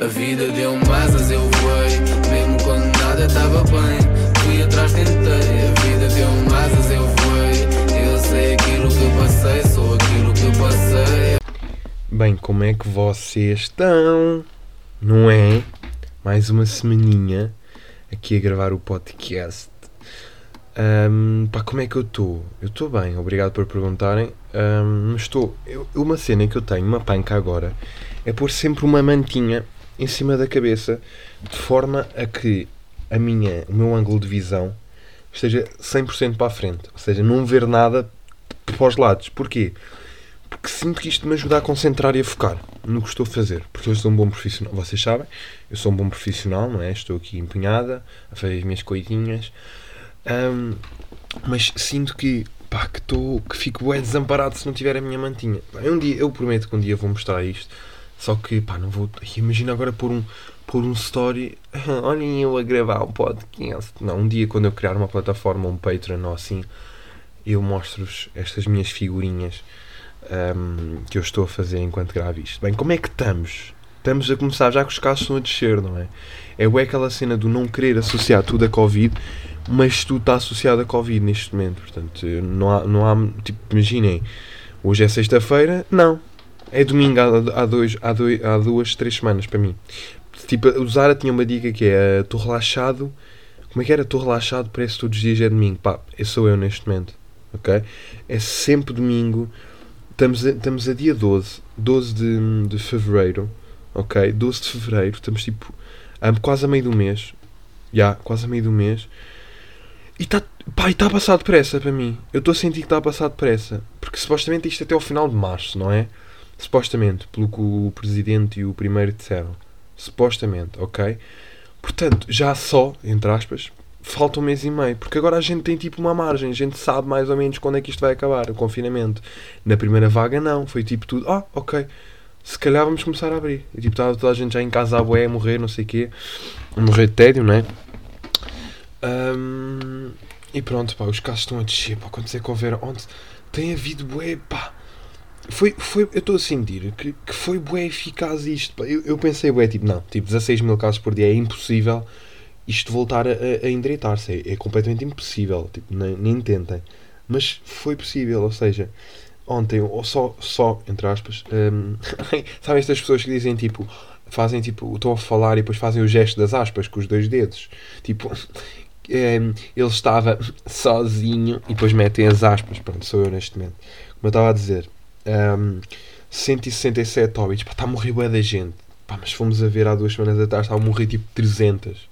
A vida deu-me asas, eu voei. Mesmo quando nada estava bem, fui atrás, tentei. A vida deu-me asas, eu voei. Eu sei aquilo que passei, sou aquilo que passei. Bem, como é que vocês estão? Não é? Mais uma semaninha aqui a gravar o podcast. Ahm, pá, como é que eu estou? Eu estou bem, obrigado por perguntarem. Mas estou. eu- uma cena que eu tenho, uma panca agora, é pôr sempre uma mantinha em cima da cabeça, de forma a que a minha, o meu ângulo de visão esteja 100% para a frente. Ou seja, não ver nada para os lados. Porquê? Porque sinto que isto me ajuda a concentrar e a focar no que estou a fazer. Porque eu sou um bom profissional. Vocês sabem, eu sou um bom profissional, não é? Estou aqui empenhada a fazer as minhas coisinhas. Ahm, mas sinto que, pá, que, estou que fico bem desamparado se não tiver a minha mantinha. Um dia, eu prometo que um dia vou mostrar isto. Só que, pá, não vou. Imagina agora pôr um, pôr um story. Olhem eu a gravar um podcast. Não, um dia quando eu criar uma plataforma, um Patreon ou assim, eu mostro-vos estas minhas figurinhas ahm, que eu estou a fazer enquanto gravo isto. Bem, como é que estamos? Estamos a começar já que os casos estão a descer, não é? É aquela cena do não querer associar tudo a Covid, mas tudo está associado a Covid neste momento. Portanto, não há, não há tipo, imaginem, hoje é sexta-feira, não. É domingo há, há, dois, há, dois, há duas, três semanas para mim. Tipo, o Zara tinha uma dica que é estou relaxado. Como é que era? Estou relaxado, parece que todos os dias é domingo. Pá, esse sou eu neste momento. Ok? É sempre domingo. Estamos a, estamos a dia 12, 12 de, de fevereiro. Ok? 12 de fevereiro. Estamos tipo quase a meio do mês. Já, quase a meio do mês. E está pá, e tá a passar depressa para mim. Eu estou a sentir que está a passar depressa. Porque supostamente isto é até ao final de março, não é? Supostamente, pelo que o Presidente e o Primeiro disseram. Supostamente, ok? Portanto, já só, entre aspas, falta um mês e meio. Porque agora a gente tem tipo uma margem. A gente sabe mais ou menos quando é que isto vai acabar, o confinamento. Na primeira vaga, não. Foi tipo tudo, ah, ok. Se calhar vamos começar a abrir. E tipo, estava toda a gente já em casa a boé, a morrer, não sei o quê. A morrer de tédio, não é? Ahm, e pronto, pá, os casos estão a descer, pá, quando é que houver, onde tem havido bué, pá, foi, foi, eu estou a sentir que, que foi bué eficaz isto, eu, eu pensei bué, tipo, não, tipo, 16 mil casos por dia é impossível isto voltar a, a, endireitar-se, é, é completamente impossível, tipo, nem, nem tentem, mas foi possível, ou seja, ontem, ou só, só, entre aspas, hum, sabem estas pessoas que dizem, tipo, fazem, tipo, estão a falar e depois fazem o gesto das aspas com os dois dedos, tipo... Hum, ele estava sozinho e depois metem as aspas. Pronto, sou eu neste momento. Como eu estava a dizer, um, 167 óbitos. Está a morrer bué da gente. Pá, mas fomos a ver há duas semanas atrás, estava a morrer tipo 300.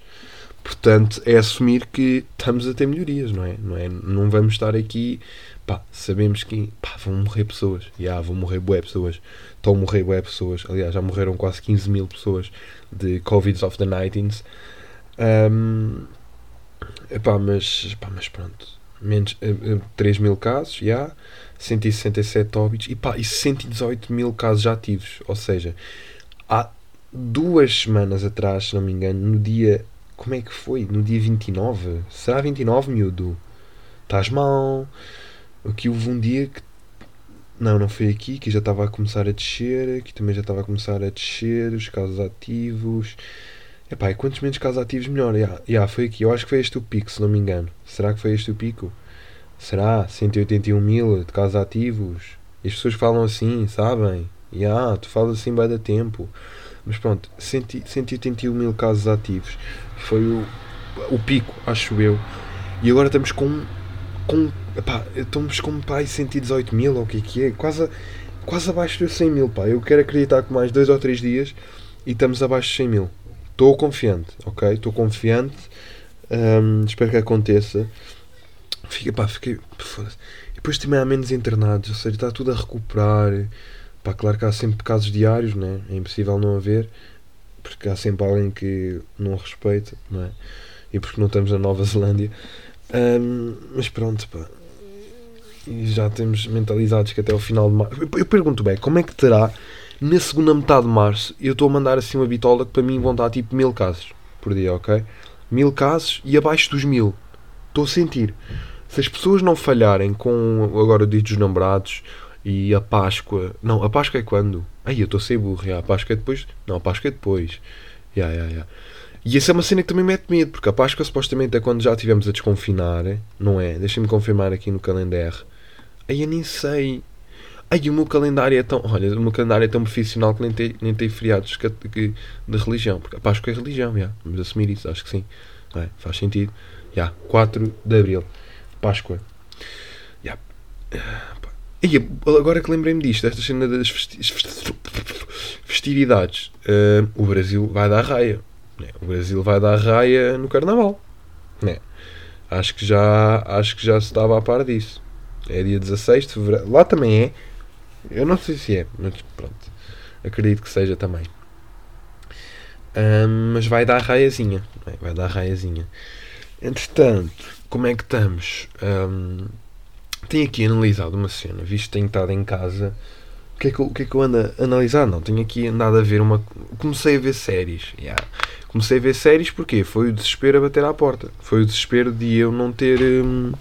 Portanto, é assumir que estamos a ter melhorias, não é? Não, é? não vamos estar aqui. Pá, sabemos que pá, vão morrer pessoas. Já, vão morrer bué pessoas. Estão a morrer bué pessoas. Aliás, já morreram quase 15 mil pessoas de Covid of the 19s. Um, Epá, mas, epá, mas pronto. Menos, uh, uh, 3 mil casos, já. 167 óbitos. E, pá, e 118 mil casos ativos. Ou seja, há duas semanas atrás, se não me engano, no dia. Como é que foi? No dia 29? Será 29, miúdo? Estás mal? Aqui houve um dia que. Não, não foi aqui, que já estava a começar a descer. Aqui também já estava a começar a descer. Os casos ativos. Epá, e quantos menos casos ativos melhor? Yeah, yeah, foi aqui. Eu acho que foi este o pico, se não me engano. Será que foi este o pico? Será? 181 mil de casos ativos? E as pessoas falam assim, sabem? Yeah, tu falas assim vai dar tempo. Mas pronto, 100, 181 mil casos ativos. Foi o, o pico, acho eu. E agora estamos com. com epá, estamos com pai 118 mil, ou o que é que é? Quase, quase abaixo dos 100 mil, pá. Eu quero acreditar que mais dois ou três dias e estamos abaixo de 100 mil. Estou confiante, ok? Estou confiante. Espero que aconteça. Fica, pá, fiquei. E depois também há menos internados, ou seja, está tudo a recuperar. Pá, claro que há sempre casos diários, né? é impossível não haver, porque há sempre alguém que não respeita, não é? E porque não estamos na Nova Zelândia. Um, mas pronto, pá. E já temos mentalizados que até o final de março. Eu, pergunto bem, como é que terá na segunda metade de março, eu estou a mandar assim uma bitola que para mim vão estar tipo mil casos por dia, ok? Mil casos e abaixo dos mil. Estou a sentir. Se as pessoas não falharem com agora o dia dos namorados e a Páscoa. Não, a Páscoa é quando? Aí eu estou a ser burro, a Páscoa é depois. Não, a Páscoa é depois. Já, já, já. E essa é uma cena que também mete medo, porque a Páscoa supostamente é quando já estivemos a desconfinar, não é? Deixem-me confirmar aqui no calendário. Aí eu nem sei. Ai, o meu calendário é tão. Olha, o meu calendário é tão profissional que nem tem, nem tem feriados que, de religião. Porque a Páscoa é religião, já. Vamos assumir isso, acho que sim. É? Faz sentido. Já. 4 de Abril. Páscoa. Já. E agora que lembrei-me disto, esta cena das festi festividades. Uh, o Brasil vai dar raia. Né? O Brasil vai dar raia no Carnaval. Né? Acho que já acho que já se estava a par disso. É dia 16 de fevereiro. Lá também é. Eu não sei se é, mas pronto. Acredito que seja também. Um, mas vai dar raiazinha. Vai dar raiazinha. Entretanto, como é que estamos? Um, tenho aqui analisado uma cena, visto que tenho estado em casa. O que, é que eu, o que é que eu ando a analisar? Não, tenho aqui andado a ver uma. Comecei a ver séries. Yeah. Comecei a ver séries porque foi o desespero a bater à porta. Foi o desespero de eu não ter. Hum,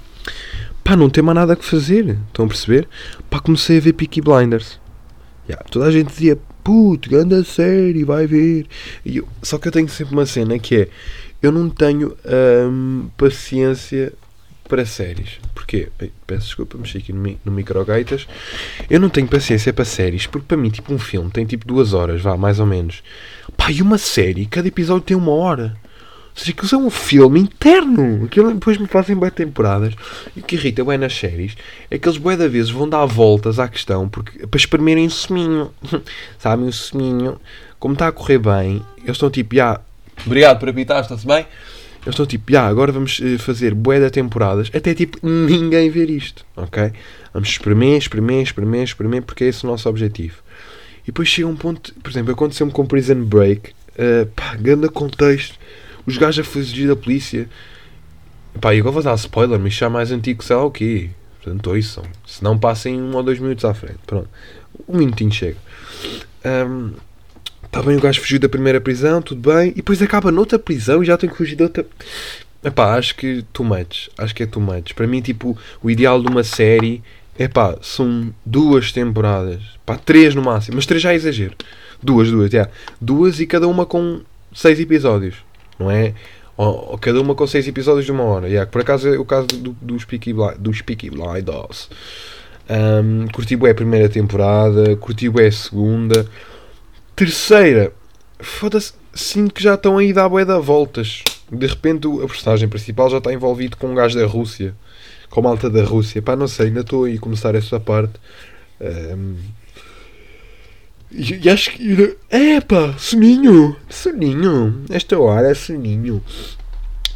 pá, não ter mais nada que fazer. Estão a perceber? Pá, comecei a ver Peaky Blinders. Yeah, toda a gente dizia, puto, grande série, vai ver. Eu, só que eu tenho sempre uma cena que é, eu não tenho hum, paciência para séries. Porquê? Peço desculpa, mexi aqui no, no microgaitas. Eu não tenho paciência para séries, porque para mim, tipo, um filme tem tipo duas horas, vá, mais ou menos. Pá, e uma série, cada episódio tem uma hora. Ou seja, aquilo é um filme interno. Aquilo depois me fazem bem temporadas. E o que irrita bem nas séries é que eles bué da vezes vão dar voltas à questão porque, para espremerem o seminho. Sabem, o seminho. Como está a correr bem, eles estão tipo, já, obrigado por apitar, está-se bem? Eles estão tipo, já, agora vamos eh, fazer bué de temporadas até tipo ninguém ver isto, ok? Vamos espremer, espremer, espremer, espremer, porque é esse o nosso objetivo. E depois chega um ponto, por exemplo, aconteceu-me com Prison Break, uh, pá, grande contexto, os gajos a fugir da polícia. Pá, e agora vou dar spoiler, mas já é mais antigo, sei lá o quê. Portanto, ouçam. Se não passem um ou dois minutos à frente. Pronto. Um minutinho chega. Um, Está bem, o gajo fugiu da primeira prisão, tudo bem. E depois acaba noutra prisão e já tem que fugir de outra. Epá, acho que too much. Acho que é too much. Para mim, tipo, o ideal de uma série é pá, são duas temporadas. Pá, três no máximo. Mas três já é exagero. Duas, duas, já. Duas e cada uma com seis episódios. Não é? Ou, ou cada uma com seis episódios de uma hora. Yeah, por acaso é o caso do, dos Peaky, Bli dos Peaky Blinders. Um, curti bem a primeira temporada, curti bem a segunda. Terceira, foda-se, sinto que já estão aí a dar bué da voltas. De repente a personagem principal já está envolvido com um gajo da Rússia. Com uma alta da Rússia. Pá, não sei, ainda estou aí a começar essa parte. Um, e, e, acho que. É pá, soninho! Soninho! Esta hora é soninho.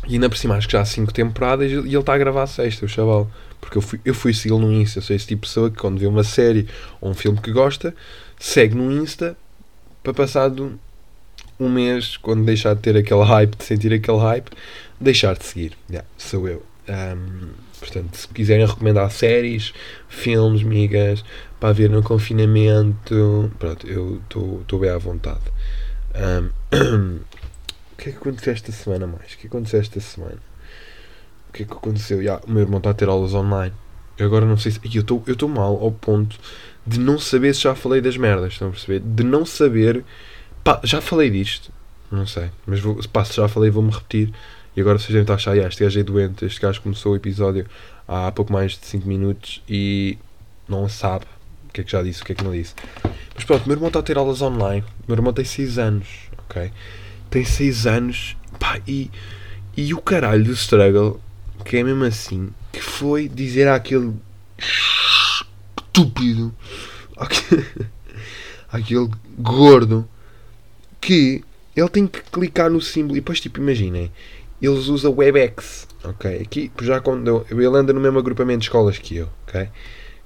E ainda por cima acho que já há 5 temporadas e ele está a gravar a sexta, o chaval. Porque eu fui, eu fui segui-lo no Insta. Eu sou esse tipo de pessoa que quando vê uma série ou um filme que gosta, segue no Insta para passado um mês, quando deixar de ter aquele hype, de sentir aquele hype, deixar de seguir. Yeah, sou eu. Um, portanto, se quiserem recomendar séries, filmes, migas, para ver no confinamento, pronto, eu estou bem à vontade. Um, o que é que aconteceu esta semana mais? O que aconteceu esta semana? O que é que aconteceu? Yeah, o meu irmão está a ter aulas online. Eu agora não sei se. Eu estou mal ao ponto de não saber se já falei das merdas, estão a perceber? De não saber. Pá, já falei disto, não sei, mas vou, pá, se já falei, vou-me repetir. E agora vocês devem estar a achar, este gajo é doente, este gajo começou o episódio há pouco mais de 5 minutos e não sabe o que é que já disse, o que é que não disse. Mas pronto, meu irmão está a ter aulas online. Meu irmão tem 6 anos, ok? Tem 6 anos, pá, e, e o caralho do struggle, que é mesmo assim, que foi dizer àquele estúpido, aquele gordo, que ele tem que clicar no símbolo e depois, tipo, imaginem, eles usam WebEx, ok? Aqui, já quando eu, ele anda no mesmo agrupamento de escolas que eu, ok?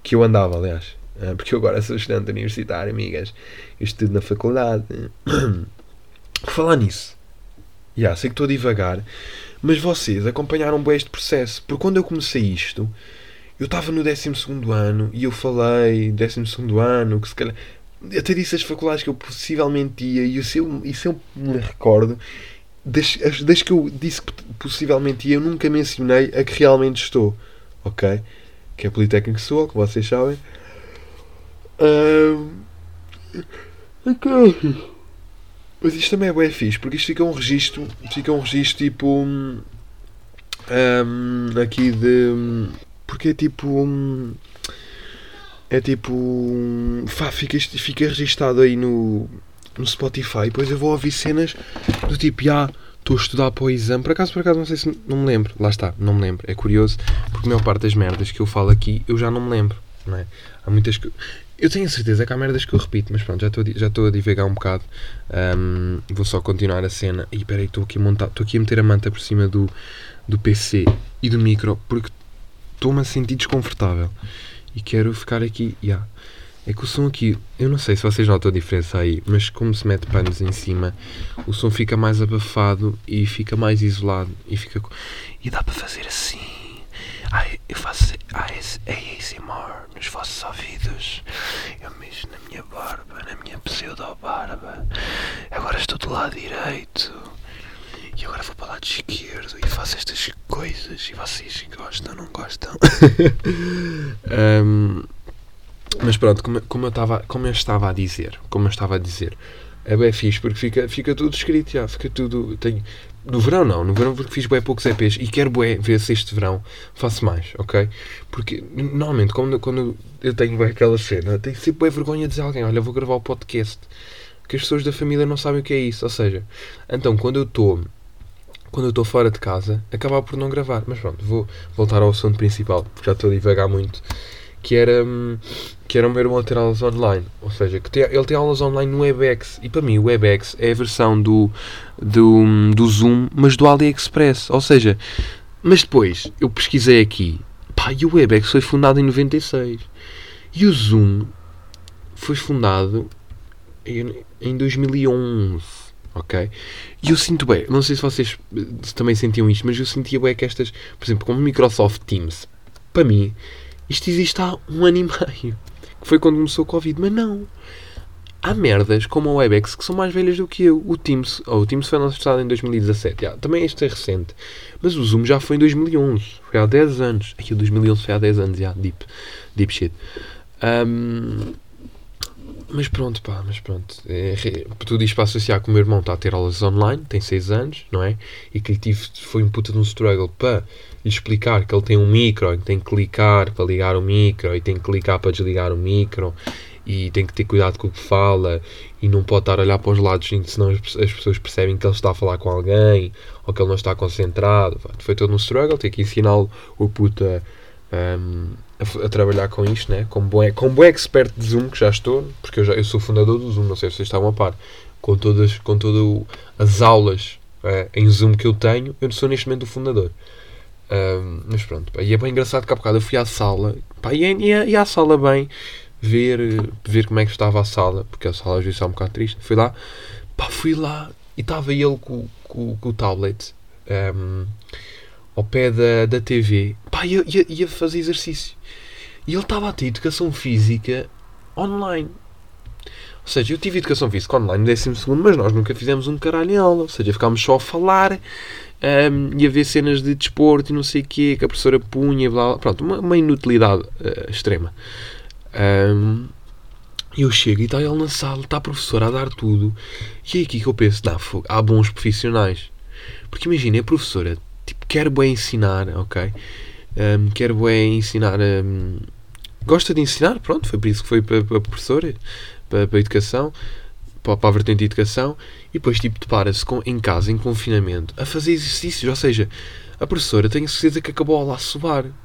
Que eu andava, aliás, ah, porque eu agora sou estudante universitário, amigas, eu estudo na faculdade. Falar nisso, já yeah, sei que estou a divagar, mas vocês acompanharam bem este processo, porque quando eu comecei isto, eu estava no 12 ano e eu falei, 12 ano, que se calhar. Até disse as faculdades que eu possivelmente ia, e se eu, se eu me recordo, desde, desde que eu disse que possivelmente ia, eu nunca mencionei a que realmente estou. Ok? Que é Politécnico Sul, que vocês sabem. Uh, Ok. Mas isto também é bem fixe, porque isto fica um registro, fica um registro tipo. hum, hum, aqui de. Porque é tipo. hum, É tipo. hum, Fá, fica, fica registado aí no, no Spotify. Depois eu vou ouvir cenas do tipo, já, estou a estudar para o exame. Por acaso, por acaso, não sei se. Não me lembro. Lá está, não me lembro. É curioso, porque a maior parte das merdas que eu falo aqui eu já não me lembro. É? Há muitas. Eu tenho a certeza que há merdas que eu repito, mas pronto, já estou, a divagar um bocado. Ahm, vou só continuar a cena. E peraí, estou aqui a montar, estou aqui a meter a manta por cima do, do PC e do micro porque estou-me a sentir desconfortável. E quero ficar aqui. Yeah. É que o som aqui, eu não sei se vocês notam a diferença aí, mas como se mete panos em cima, o som fica mais abafado e fica mais isolado e fica. E dá para fazer assim. Eu faço AS ASMR nos vossos ouvidos. Eu mexo na minha barba, na minha pseudo-barba. Agora estou do lado direito. E agora vou para o lado esquerdo e faço estas coisas. E vocês gostam, não gostam? Ahm, mas pronto, como, como eu estava como eu estava a dizer, como eu estava a dizer, é bem fixe porque fica, fica tudo escrito já, fica tudo. Tenho, no verão não, no verão porque fiz bem poucos EPs e quero bué ver se este verão faço mais, ok? Porque normalmente quando, quando eu tenho bem aquela cena, tenho sempre bem vergonha de dizer a alguém, olha, vou gravar o podcast. Que as pessoas da família não sabem o que é isso. Ou seja, então quando eu estou quando eu estou fora de casa, acabava por não gravar. Mas pronto, vou voltar ao assunto principal, porque já estou a divagar muito. Que era, hum, que era o meu irmão ter aulas online. Ou seja, que tem- ele tem aulas online no WebEx. E para mim, o WebEx é a versão do, do, do Zoom, mas do AliExpress. Ou seja, mas depois eu pesquisei aqui. Pá, e o WebEx foi fundado em 96. E o Zoom foi fundado em, em 2011. Ok? E eu sinto bem, não sei se vocês eh, também sentiam isto, mas eu sentia bem que estas, por exemplo, como o Microsoft Teams, para mim, isto existe há um ano e meio. Que foi quando começou o Covid, mas não. Há merdas como a WebEx que são mais velhas do que eu. O Teams, oh, o Teams foi lançado em 2017, já, também este é recente. Mas o Zoom já foi em 2011, foi há 10 anos. Aqui o 2011 foi há 10 anos, já, deep, deep shit. Ahm, mas pronto, pá, mas pronto. É, tudo isto para associar que o meu irmão está a ter aulas online, tem 6 anos, não é? E que lhe tive, foi um puta de um struggle para lhe explicar que ele tem um micro que tem que clicar para ligar o micro e tem que clicar para desligar o micro e tem que ter cuidado com o que fala e não pode estar a olhar para os lados senão as pe- as pessoas percebem que ele está a falar com alguém ou que ele não está concentrado. Foi todo um struggle, ter que ensiná-lo o puta hum, a, f- a trabalhar com isto, né? como, bom, como bom expert de Zoom que já estou, porque eu, já, eu sou fundador do Zoom, não sei se vocês estavam a par, com todas, com todas as aulas eh, em Zoom que eu tenho, eu sou neste momento o fundador. Mas pronto, pá, e é bem engraçado que há bocado eu fui à sala, pá, e, é- e, é- e à sala bem, ver, ver como é que estava a sala, porque a sala às vezes está um bocado triste. Fui lá, pá, fui lá e estava ele com, com, com o tablet ahm, ao pé da, da TV, pá, ia, ia, ia fazer exercício. E ele estava a ter educação física online. Ou seja, eu tive educação física online no 12, mas nós nunca fizemos um caralho em aula. Ou seja, ficámos só a falar ahm, e a ver cenas de desporto e não sei o quê, que a professora punha, blá, blá. pronto, uma, uma inutilidade eh, extrema. E eu chego e está ele na sala, está a professora a dar tudo. E é aqui que eu penso, não, fogo, há bons profissionais. Porque imagina, a professora tipo, quer bem ensinar, ok? Ahm, quer bem ensinar. ahm, gosta de ensinar, pronto, foi por isso que foi para, para a professora, para, para a educação, para, para a vertente de educação. E depois, tipo, depara-se em casa, em confinamento, a fazer exercícios. Ou seja, a professora tenho certeza que acabou a lá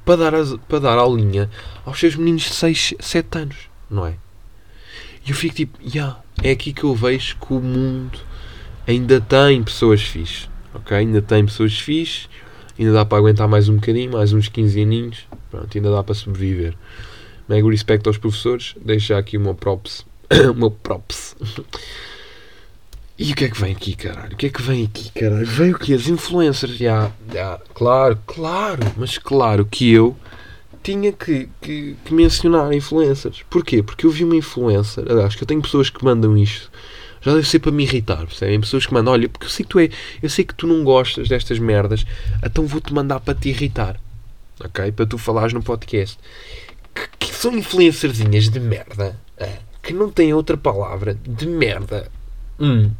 para dar, para dar aulinha aos seus meninos de 6, 7 anos, não é? E eu fico tipo, yeah, é aqui que eu vejo que o mundo ainda tem pessoas fixes, ok? Ainda tem pessoas fixes, ainda dá para aguentar mais um bocadinho, mais uns 15 aninhos, pronto, ainda dá para sobreviver. Mega respeito aos professores, deixo aqui meu props, o meu props. E o que é que vem aqui, caralho? O que é que vem aqui, caralho? Vem o quê? As influencers, já, já, claro, claro, mas claro que eu tinha que, que, que mencionar influencers. Porquê? Porque eu vi uma influencer, aliás, que eu tenho pessoas que mandam isto, já deve ser para me irritar, percebem? Pessoas que mandam, olha, porque eu sei que tu é, eu sei que tu não gostas destas merdas, então vou-te mandar para te irritar, ok? Para tu falares no podcast. Que, que são influencerzinhas de merda, que não tem outra palavra de merda. Hum.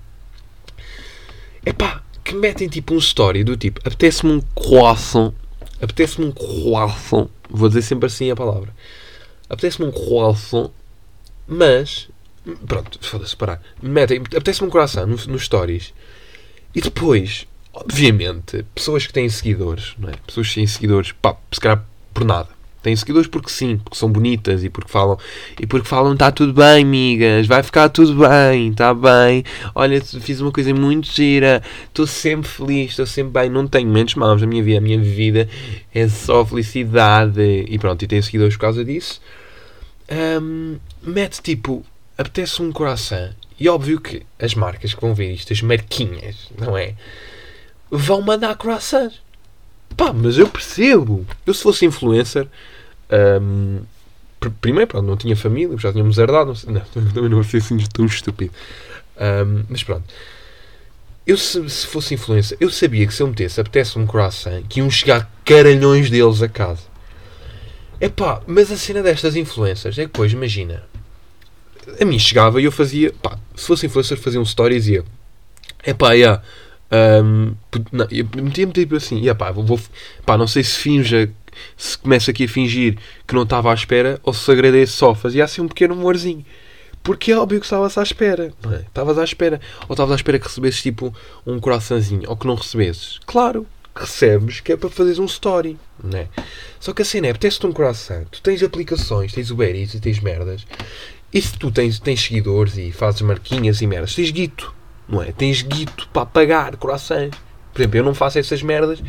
Epá, que metem tipo um story do tipo, apetece-me um croissant, apetece-me um croissant, vou dizer sempre assim a palavra, apetece-me um croissant, mas, pronto, foda-se, parar, metem, apetece-me um croissant nos no stories, e depois, obviamente, pessoas que têm seguidores, não é? Pessoas que têm seguidores, pá, se calhar por nada, têm seguidores porque sim, porque são bonitas e porque falam e porque falam está tudo bem, migas, vai ficar tudo bem, está bem. Olha, fiz uma coisa muito gira, estou sempre feliz, estou sempre bem, não tenho menos maus na minha vida, a minha vida é só felicidade. E pronto, e tenho seguidores por causa disso. Um, mete tipo, apetece um coração. E óbvio que as marcas que vão ver isto, as marquinhas, não é? Vão mandar croissants. Pá, mas eu percebo. Eu se fosse influencer, um, primeiro, pronto, não tinha família, já tínhamos herdado. Não, não, também não sei assim tão estúpido. Um, mas pronto. Eu, se, se, fosse influencer, eu sabia que se eu metesse, apetece um croissant, que iam chegar caralhões deles a casa. É pá, mas a cena destas influencers é que depois, imagina, a mim chegava e eu fazia, pá, se fosse influencer, fazia um story e dizia, pá, yeah, um, metia-me tipo assim, yeah, pá, vou, pá, não sei se finja se começa aqui a fingir que não estava à espera ou se agradece só. Fazia assim um pequeno humorzinho. Porque é óbvio que estavas à espera. Não é? Estavas à espera. Ou estavas à espera que recebesses tipo um coraçãozinho. Ou que não recebesses. Claro, recebes que é para fazeres um story. Não é? Só que a cena é, apetece-te um coração. Tu tens aplicações, tens Uber Eats e tens merdas. E se tu tens, tens seguidores e fazes marquinhas e merdas, tens guito. Não é? Tens guito para pagar corações. Por exemplo, eu não faço essas merdas.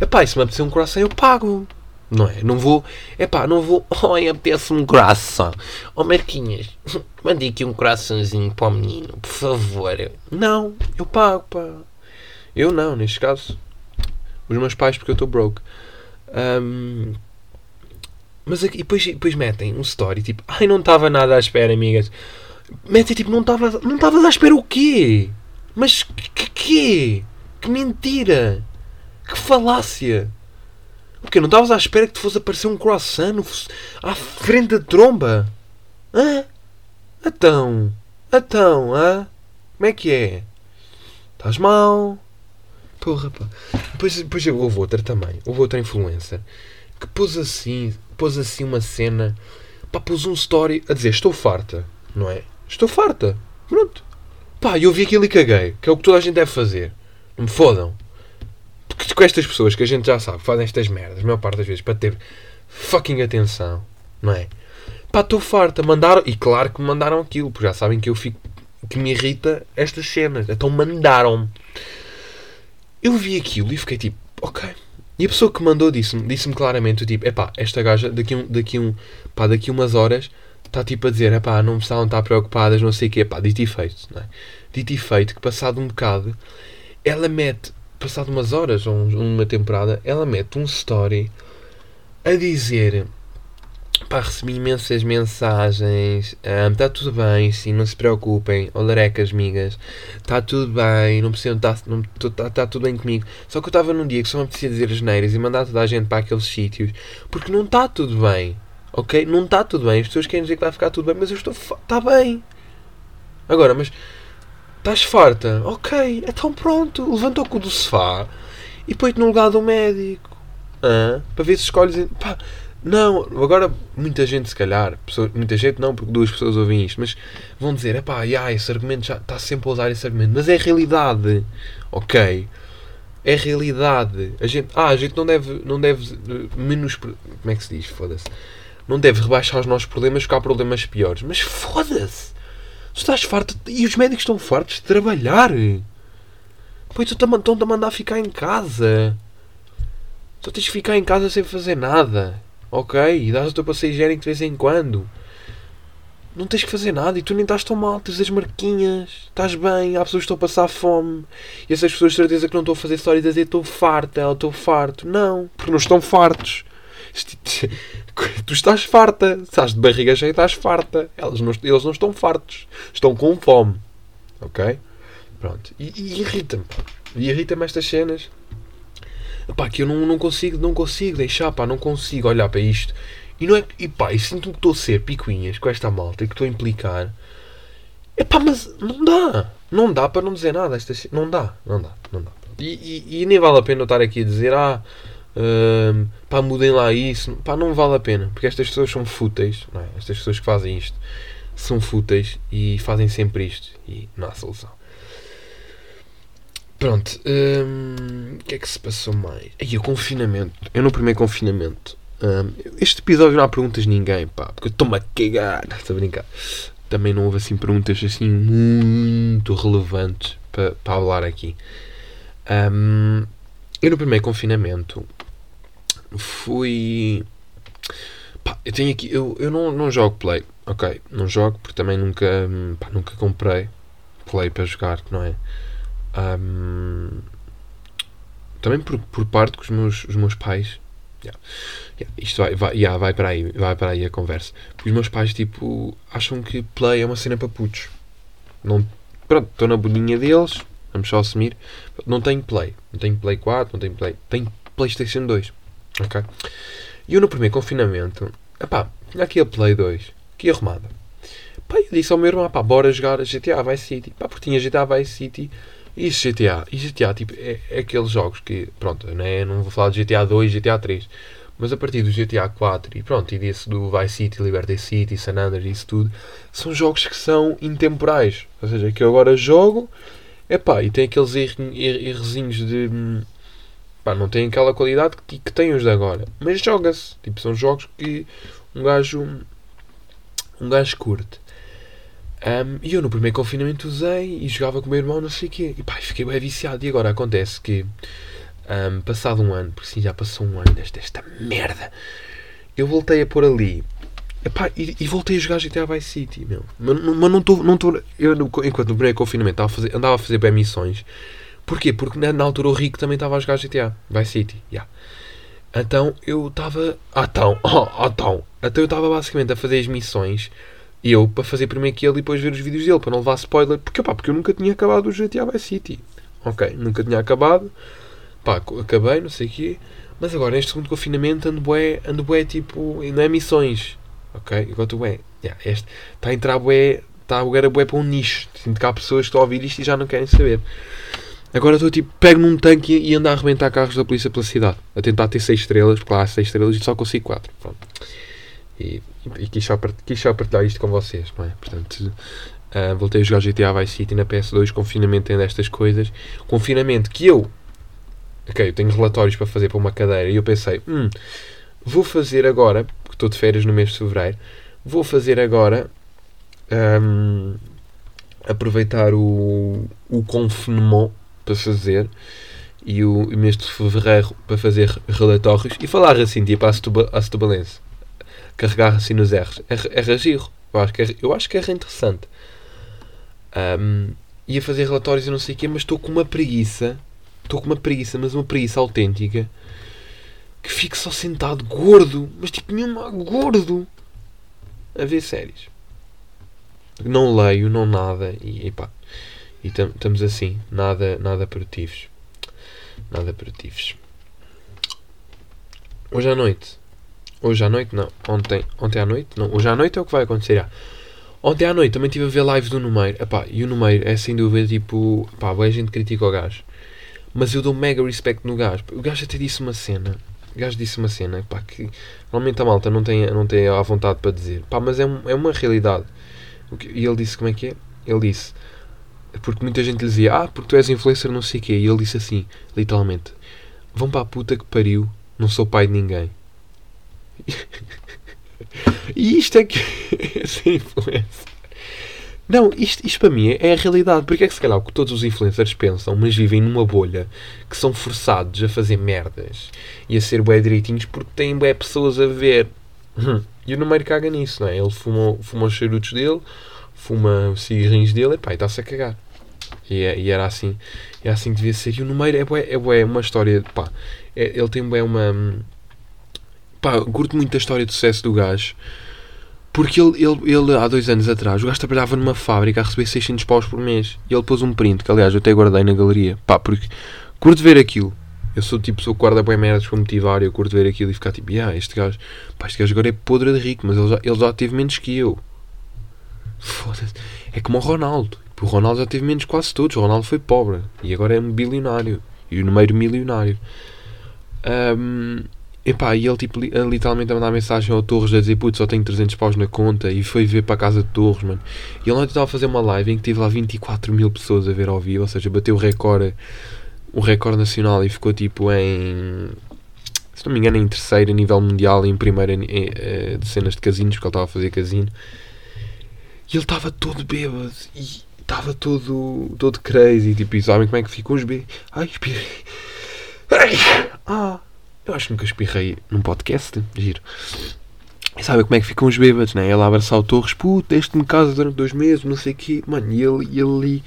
Epá, e se me apetecer um coração, eu pago. Não é? Não vou. É pá, não vou. Oi, apetece-me um coração. Oh, Marquinhas, mande aqui um coraçãozinho para o menino, por favor. Não, eu pago, pá. Eu não, neste caso. Os meus pais, porque eu estou broke. Um, mas aqui, depois, depois metem um story tipo, ai, não estava nada à espera, amigas. Metem tipo, não estavas não estavas à espera o quê? Mas que quê? Que mentira! Que falácia! Porque não estavas à espera que te fosse aparecer um croissant à frente da tromba? Hã? Então? Então, hã? Como é que é? Estás mal? Porra, pá. Depois, depois houve outra também. Houve outra influencer que pôs assim, pôs assim uma cena. Pá, pôs um story a dizer estou farta, não é? Estou farta. Pronto. Pá, eu vi aquilo e caguei. Que é o que toda a gente deve fazer. Não me fodam com estas pessoas que a gente já sabe fazem estas merdas, a maior parte das vezes, para ter fucking atenção, não é? Pá, estou farta. Mandaram, e claro que me mandaram aquilo, porque já sabem que eu fico. que me irrita estas cenas. Então mandaram-me. Eu vi aquilo e fiquei tipo, ok. E a pessoa que mandou disse-me disse claramente: tipo, epá, esta gaja daqui, um, daqui, um, pá, daqui umas horas está tipo a dizer, epá, não precisavam estar preocupadas, não sei o quê, pá, dito e feito, não é? Dito e feito que passado um bocado ela mete passado umas horas ou uma temporada, ela mete um story a dizer pá, recebi imensas mensagens, está tudo bem, sim, não se preocupem, olarecas, migas, está tudo bem, não precisam, está tá, tá tudo bem comigo. Só que eu estava num dia que só me precisa dizer as neiras e mandar toda a gente para aqueles sítios, porque não está tudo bem, ok? Não está tudo bem, as pessoas querem dizer que vai ficar tudo bem, mas eu estou, está bem. Agora, mas Estás farta? Ok, então pronto, levanta o cu do sofá e põe-te no lugar do médico. Hã? Para ver se escolhes. Pá, não, agora muita gente, se calhar, pessoa, muita gente não, porque duas pessoas ouvem isto, mas vão dizer: é pá, yeah, esse argumento já está sempre a usar esse argumento, mas é realidade, ok? É realidade. A gente, ah, a gente não deve, não deve menos. Como é que se diz? Foda-se. Não deve rebaixar os nossos problemas porque há problemas piores, mas foda-se. Tu estás farto e os médicos estão fartos de trabalhar. Pois tu estão-te a mandar ficar em casa. Tu tens de ficar em casa sem fazer nada. Ok? E dás o teu passeio higiênico de vez em quando. Não tens que fazer nada e tu nem estás tão mal, tens as marquinhas, estás bem, há pessoas que estão a passar fome e essas pessoas de certeza que não estão a fazer história de dizer estou farta ou estou farto. Não, porque não estão fartos. Tu estás farta. Estás de barriga cheia, estás farta. Eles não, eles não estão fartos. Estão com fome. Ok? Pronto. E, e irrita-me. E irrita-me estas cenas. Pá, que eu não, não consigo, não consigo deixar, pá, não consigo olhar para isto E não é. E pá, e sinto que estou a ser picuinhas com esta malta que estou a implicar. É pá, mas não dá. Não dá para não dizer nada. Esta, não dá, não dá, não dá. E, e, e nem vale a pena eu estar aqui a dizer, ah, hum, pá, mudem lá isso. Pá, não vale a pena. Porque estas pessoas são fúteis, é? Estas pessoas que fazem isto são fúteis e fazem sempre isto. E não há solução. Pronto. hum, O que é que se passou mais? Aí, o confinamento. Eu no primeiro confinamento. hum, este episódio não há perguntas de ninguém, pá. Porque eu estou-me a cagar. Estou a brincar. Também não houve assim perguntas assim muito relevantes para, para falar aqui. Hum, eu no primeiro confinamento fui. Pá, eu tenho aqui. Eu, eu não, não jogo Play, ok? Não jogo porque também nunca, pá, nunca comprei Play para jogar, não é? Hum, também por, por parte que os meus, os meus pais. yeah, yeah, isto vai, vai, yeah, vai para aí, vai para aí a conversa. Porque os meus pais, tipo, acham que Play é uma cena para putos. Não, pronto, estou na bolinha deles, vamos só assumir. Não tenho Play, não tenho Play 4, não tenho Play. Tenho PlayStation 2, ok? E eu no primeiro confinamento, epá, tinha aqui a Play 2, aqui arrumada. Pá, eu disse ao meu irmão, pá, bora jogar GTA Vice City. Pá, porque tinha GTA Vice City e GTA. E GTA, tipo, é, é aqueles jogos que, pronto, não, é, não vou falar de GTA 2 GTA 3. Mas a partir do GTA 4 e pronto, e do Vice City, Liberty City, San Andreas, isso tudo, são jogos que são intemporais. Ou seja, que eu agora jogo, epá, e tem aqueles er- errozinhos de. hum, Pá, não tem aquela qualidade que, que tem os de agora. Mas joga-se. Tipo, são jogos que um gajo. Um gajo curte. Um, e eu no primeiro confinamento usei e jogava com o meu irmão, não sei o quê. E pá, fiquei bem viciado. E agora acontece que, um, passado um ano, porque sim, já passou um ano desta, desta merda, eu voltei a pôr ali. Epá, e, e voltei a jogar GTA Vice City, meu. Mas, mas não estou. Não eu, enquanto no primeiro confinamento estava a fazer, andava a fazer bem missões. Porquê? Porque na, na altura o Rico também estava a jogar GTA Vice City. Yeah. Então eu estava. Ah, então, ah, então. Então eu estava basicamente a fazer as missões. E eu para fazer primeiro ele e depois ver os vídeos dele para não levar spoiler. Porque, pá, porque eu nunca tinha acabado o GTA Vice City. Ok, nunca tinha acabado. Pá, acabei, não sei o quê. Mas agora neste segundo confinamento ando bué, ando bué tipo. Não é missões. Ok? Agora estou bué. Yeah, este está a entrar bué. Está agora bué para um nicho. Sinto que há pessoas que estão a ouvir isto e já não querem saber. Agora estou tipo, pego num tanque e, ando a arrebentar carros da polícia pela cidade. A tentar ter 6 estrelas, porque lá há 6 estrelas e só consigo 4. Pronto. E, e, e quis, só quis só partilhar isto com vocês, não é? Portanto, ah, voltei a jogar GTA Vice City na PS2. Confinamento tem destas coisas. Confinamento que eu. Ok, eu tenho relatórios para fazer para uma cadeira e eu pensei, hum, vou fazer agora, estou de férias no mês de fevereiro, vou fazer agora. ahm, aproveitar o, o confinement para fazer e o, mês de fevereiro para fazer relatórios e falar assim, tipo a setubalense. Carregar assim nos R's. R, R giro. Eu acho que é, eu acho que é interessante. Ahm, ia fazer relatórios e não sei o quê, mas estou com uma preguiça. Estou com uma preguiça, mas uma preguiça autêntica. Que fico só sentado gordo. Mas tipo, nenhuma gordo. A ver séries. Não leio, não nada. E epá. E estamos assim. Nada, nada produtivos. Nada produtivos. Hoje à noite. Hoje à noite, não. Ontem, ontem à noite, não. Hoje à noite é o que vai acontecer. já. Ontem à noite também estive a ver live do Numeiro. Epá, e o Numeiro é sem dúvida tipo. Pá, a gente critica o gajo. Mas eu dou mega respect no gajo. O gajo até disse uma cena. O gajo disse uma cena pá, que normalmente a malta não tem, não tem a vontade para dizer. Pá, mas é, um- é uma realidade. E ele disse como é que é? Ele disse. Porque muita gente dizia, ah, porque tu és influencer, não sei o quê. E ele disse assim, literalmente: Vão para a puta que pariu, não sou pai de ninguém. e isto é que é ser influencer. Não, isto, isto para mim é a realidade. Porque é que se calhar o que todos os influencers pensam, mas vivem numa bolha que são forçados a fazer merdas e a ser bué direitinhos porque têm bué pessoas a ver. Hum. E o número caga nisso, não é? Ele fuma, fuma os charutos dele, fuma os cigarrinhos dele e e está-se a cagar. E, é- e era assim, é assim que devia ser. E o número é bué, é bué uma história, pá, é- ele tem bué uma. hum, Pá, curto muito a história de sucesso do gajo. Porque ele, ele, ele, há dois anos atrás, o gajo trabalhava numa fábrica a receber 600 paus por mês. E ele pôs um print, que aliás eu até guardei na galeria. Pá, porque curto ver aquilo. Eu sou tipo, sou guarda bem merdas para motivar. Eu curto ver aquilo e ficar tipo, ah, este gajo, pá, este gajo agora é podre de rico, mas ele já, ele já teve menos que eu. Foda-se. É como o Ronaldo. O Ronaldo já teve menos quase todos. O Ronaldo foi pobre e agora é um bilionário e o número milionário. Um, epá, e ele tipo, literalmente a mandar mensagem ao Torres a dizer putz, só tenho 300 paus na conta e foi ver para a casa de Torres, mano. E ele ontem estava a fazer uma live em que tive lá 24 mil pessoas a ver ao vivo, ou seja, bateu o recorde, o recorde nacional e ficou tipo em. Se não me engano, em terceiro a nível mundial e em primeiro em, em, eh, de cenas de casinos, porque ele estava a fazer casino. E ele estava todo bêbado e estava todo, todo crazy. Tipo, e sabem como é que ficam os B? Ai, espirrei. Ai, ah, eu acho que nunca espirrei num podcast. Giro. E sabem como é que ficam os bêbados, né? Ele abraçar o Torres, puto, deste-me casa durante dois meses, não sei o quê. Mano, e ele, e ele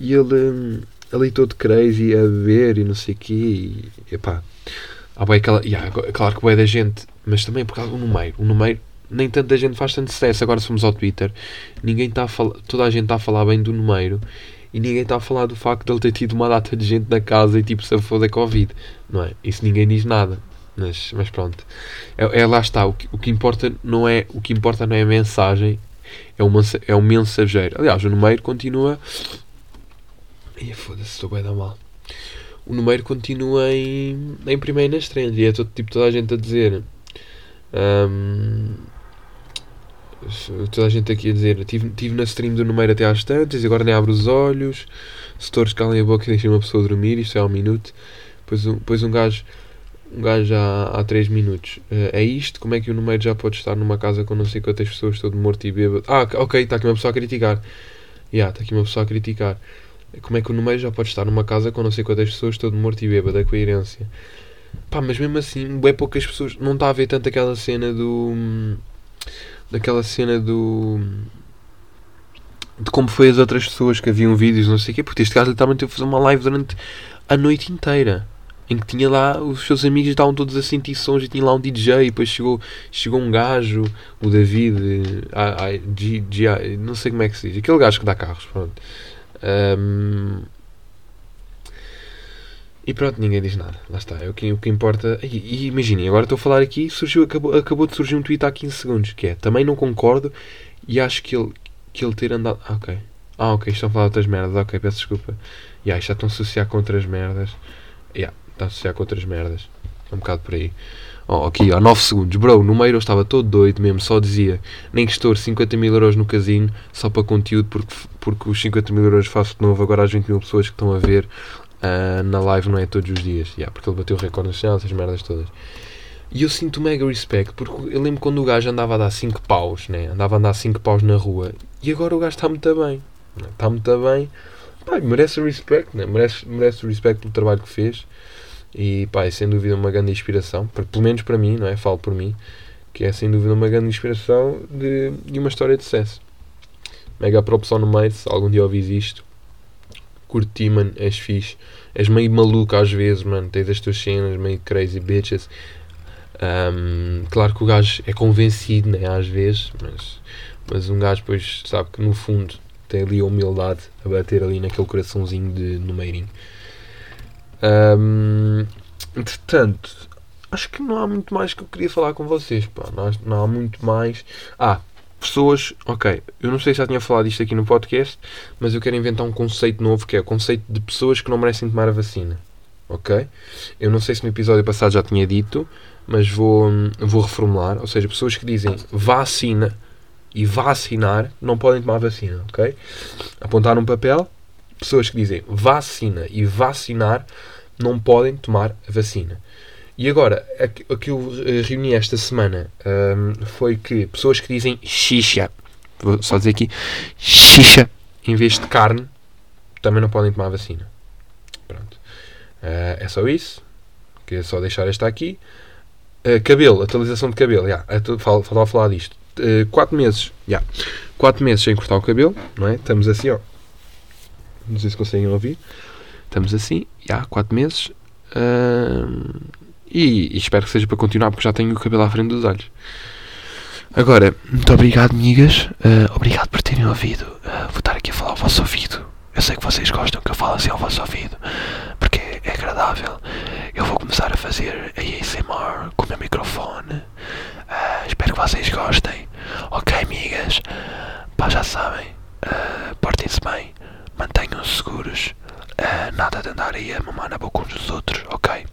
e ele hum, ali todo crazy a beber e não sei o quê. E, epá, há bem aquela, yeah, claro que é da gente, mas também por causa do número. O número nem tanta gente faz tanto sucesso. Agora, se formos ao Twitter, ninguém está a falar, toda a gente está a falar bem do número e ninguém está a falar do facto de ele ter tido uma data de gente na casa e tipo se for da Covid, não é? Isso ninguém diz nada. Mas, mas pronto, é, é lá está. O que, o que importa não é o que importa não é a mensagem, é o, é o mensageiro. Aliás, o número continua. Ia foda-se, estou bem da mal. O número continua em, em primeiro nas trends e é todo, tipo toda a gente a dizer. Um, toda a gente aqui a dizer, estive tive na stream do número até às tantas agora nem abro os olhos, setores calem a boca e deixem uma pessoa dormir, isto é um minuto. Depois um, depois um gajo, um gajo há, há 3 minutos. Uh, é isto? Como é que o número já pode estar numa casa com não sei quantas pessoas, todo morto e bêbado? Ah, ok, está aqui uma pessoa a criticar. Já, yeah, está aqui uma pessoa a criticar. Como é que o número já pode estar numa casa com não sei quantas pessoas, todo morto e bêbado? A coerência. Pá, mas mesmo assim, bem poucas pessoas. Não está a ver tanto aquela cena do. Daquela cena do. De como foi as outras pessoas que haviam vídeos, não sei o quê, porque este gajo literalmente teve a fazer uma live durante a noite inteira. Em que tinha lá, os seus amigos estavam todos a sentir sons e tinha lá um DJ. E depois chegou, chegou um gajo, o David, a, G, G, não sei como é que se diz, aquele gajo que dá carros. Pronto. Um, e pronto, ninguém diz nada. Lá está. É o que, o que importa. E, e imaginem, agora estou a falar aqui, surgiu, acabou, acabou de surgir um tweet há 15 segundos, que é também não concordo e acho que ele, que ele ter andado. Ah, ok. Ah, ok, estão a falar outras merdas. Ok, peço desculpa. Yeah, já estão a associar com outras merdas. Yeah, está a associar com outras merdas. É um bocado por aí. Oh, aqui, há 9 segundos. Bro, no meio eu estava todo doido mesmo, só dizia nem que estou 50 mil euros no casino só para conteúdo, porque, porque os 50 mil euros faço de novo agora às 20 mil pessoas que estão a ver uh, na live não é todos os dias, yeah, porque ele bateu o recorde nacional, essas merdas todas. E eu sinto mega respect, porque eu lembro quando o gajo andava a dar 5 paus, né? andava a dar 5 paus na rua, e agora o gajo está muito bem, está muito bem, pá, merece respect, né? merece, merece respeito pelo trabalho que fez, e pá, é sem dúvida uma grande inspiração, pelo menos para mim, não é? Falo por mim, que é sem dúvida uma grande inspiração de, de uma história de sucesso. Mega props no meio, se algum dia ouvis isto, curti, mano, és fixe. És meio maluco às vezes, mano. Tens as tuas cenas, meio crazy bitches. Um, claro que o gajo é convencido, né, às vezes, mas, mas um gajo depois sabe que no fundo tem ali a humildade a bater ali naquele coraçãozinho de numeirinho. Um, entretanto, acho que não há muito mais que eu queria falar com vocês, pá. Não, há, não há muito mais. Ah, pessoas, ok, eu não sei se já tinha falado isto aqui no podcast, mas eu quero inventar um conceito novo que é o conceito de pessoas que não merecem tomar a vacina. Ok? Eu não sei se no episódio passado já tinha dito, mas vou, vou reformular. Ou seja, pessoas que dizem vacina e vacinar não podem tomar vacina. Ok? Apontar um papel. Pessoas que dizem vacina e vacinar não podem tomar a vacina. E agora, o que eu eh, reuni esta semana um, foi que pessoas que dizem xixa, vou só dizer aqui, xixa, em vez de carne, também não podem tomar vacina. Pronto. Uh, é só isso. Queria só deixar esta aqui. Uh, cabelo, atualização de cabelo. Yeah, faltava falar disto. 4 uh, meses. Yeah. 4 meses sem cortar o cabelo, não é? Estamos assim, ó. Não sei se conseguem ouvir. Estamos assim, já, yeah, 4 meses. Uh, e, e, espero que seja para continuar, porque já tenho o cabelo à frente dos olhos. Agora, muito obrigado, amigas. Uh, obrigado por terem ouvido. Uh, vou estar aqui a falar ao vosso ouvido. Eu sei que vocês gostam que eu fale assim ao vosso ouvido, porque é agradável. Eu fazer a ASMR com o meu microfone. Uh, espero que vocês gostem. Ok, amigas? Pá, já sabem. Uh, Portem-se bem. Mantenham-se seguros. Uh, nada de andar aí a mamar na boca uns dos outros, ok?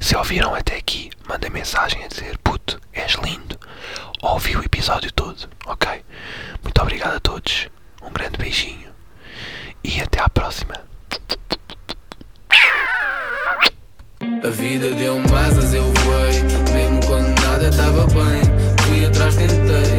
Se ouviram até aqui, mandem mensagem a dizer puto, és lindo. Ouvi o episódio todo, ok? Muito obrigado a todos. Um grande beijinho. E até à próxima. A vida deu-me asas, eu voei. Mesmo quando nada estava bem, fui atrás, tentei.